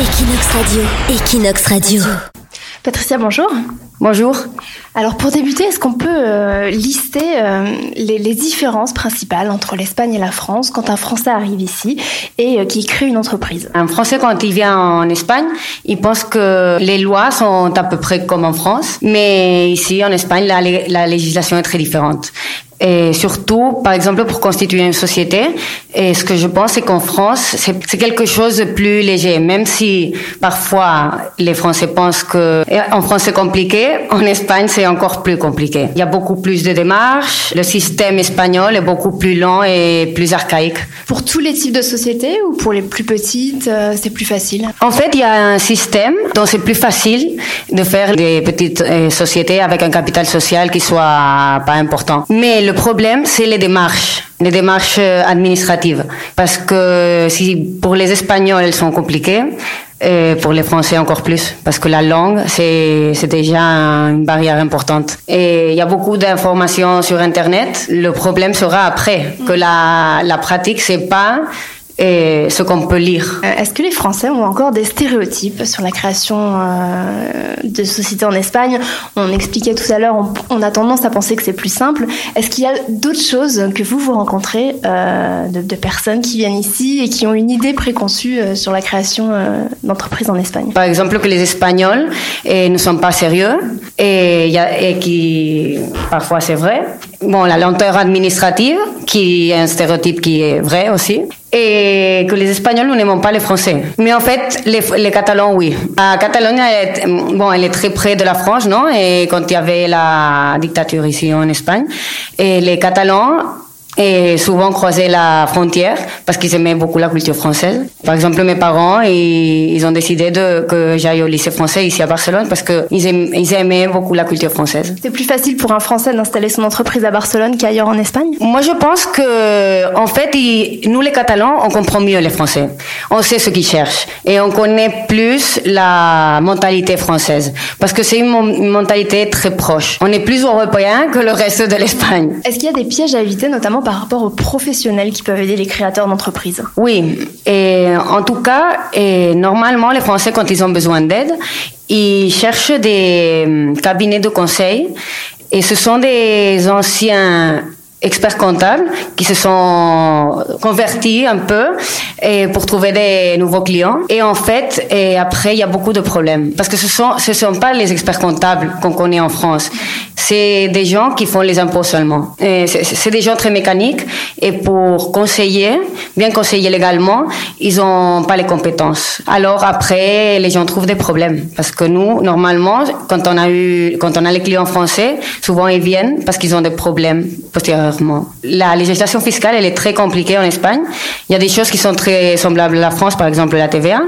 Equinox Radio. Equinox Radio. Patricia, bonjour. Bonjour. Alors pour débuter, est-ce qu'on peut euh, lister euh, les, les différences principales entre l'Espagne et la France quand un Français arrive ici et euh, qui crée une entreprise? Un Français, quand il vient en Espagne, il pense que les lois sont à peu près comme en France, mais ici en Espagne, la, la législation est très différente. Et surtout, par exemple, pour constituer une société, et ce que je pense, c'est qu'en France, c'est quelque chose de plus léger, même si parfois les Français pensent que en France c'est compliqué, en Espagne c'est encore plus compliqué. Il y a beaucoup plus de démarches, le système espagnol est beaucoup plus lent et plus archaïque. Pour tous les types de sociétés ou pour les plus petites, euh, c'est plus facile? En fait, il y a un système dont c'est plus facile de faire des petites euh, sociétés avec un capital social qui soit pas important. Mais le problème, c'est les démarches, les démarches euh, administratives. Parce que si pour les Espagnols, elles sont compliquées, et pour les Français encore plus, parce que la langue, c'est, c'est déjà une barrière importante. Et il y a beaucoup d'informations sur Internet. Le problème sera après, que la, la pratique, c'est pas et ce qu'on peut lire. Euh, est-ce que les Français ont encore des stéréotypes sur la création euh, de sociétés en Espagne? On expliquait tout à l'heure, on, a tendance à penser que c'est plus simple. Est-ce qu'il y a d'autres choses que vous vous rencontrez euh, de, de, personnes qui viennent ici et qui ont une idée préconçue euh, sur la création d'entreprises en Espagne? Par exemple, que les Espagnols et ne sont pas sérieux et, y a, et qui parfois c'est vrai. Bon, la lenteur administrative, qui est un stéréotype qui est vrai aussi et que les Espagnols, n'aimons pas les Français. Mais en fait, les, les Catalans, oui. La Catalogne, elle est, bon, elle est très près de la France, non? Et quand il y avait la dictature ici en Espagne, et les Catalans et souvent croiser la frontière parce qu'ils aimaient beaucoup la culture française. Par exemple, mes parents, ils, ils ont décidé de, que j'aille au lycée français ici à Barcelone parce qu'ils ils aimaient beaucoup la culture française. C'est plus facile pour un Français d'installer son entreprise à Barcelone qu'ailleurs en Espagne? Moi, je pense que, en fait, nous les Catalans, on comprend mieux les Français. On sait ce qu'ils cherchent et on connaît plus la mentalité française parce que c'est une, une mentalité très proche. On est plus européen que le reste de l'Espagne. Est-ce qu'il y a des pièges à éviter, notamment par rapport aux professionnels qui peuvent aider les créateurs d'entreprises. Oui, et en tout cas, et normalement, les Français, quand ils ont besoin d'aide, ils cherchent des hum, cabinets de conseil. Et ce sont des anciens experts comptables qui se sont convertis un peu pour trouver des nouveaux clients. Et en fait et après il y a beaucoup de problèmes. Parce que ce sont ce sont pas les experts comptables qu'on connaît en France c'est des gens qui font les impôts seulement. C'est des gens très mécaniques. Et pour conseiller bien conseiller légalement ils ont pas les compétences. Alors après les gens trouvent des problèmes. Parce que nous normalement quand on a eu quand on a les clients français souvent ils viennent parce qu'ils ont des problèmes postérieurs la législation fiscale, elle est très compliquée en Espagne. Il y a des choses qui sont très semblables à la France, par exemple la TVA,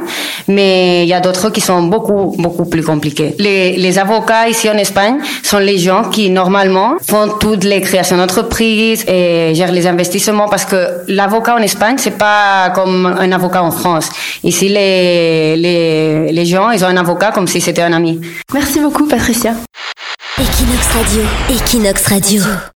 mais il y a d'autres qui sont beaucoup, beaucoup plus compliquées. Les, les avocats ici en Espagne sont les gens qui, normalement, font toutes les créations d'entreprises et gèrent les investissements parce que l'avocat en Espagne, c'est pas comme un avocat en France. Ici, les, les, les gens, ils ont un avocat comme si c'était un ami. Merci beaucoup, Patricia. Equinox Radio. Equinox Radio.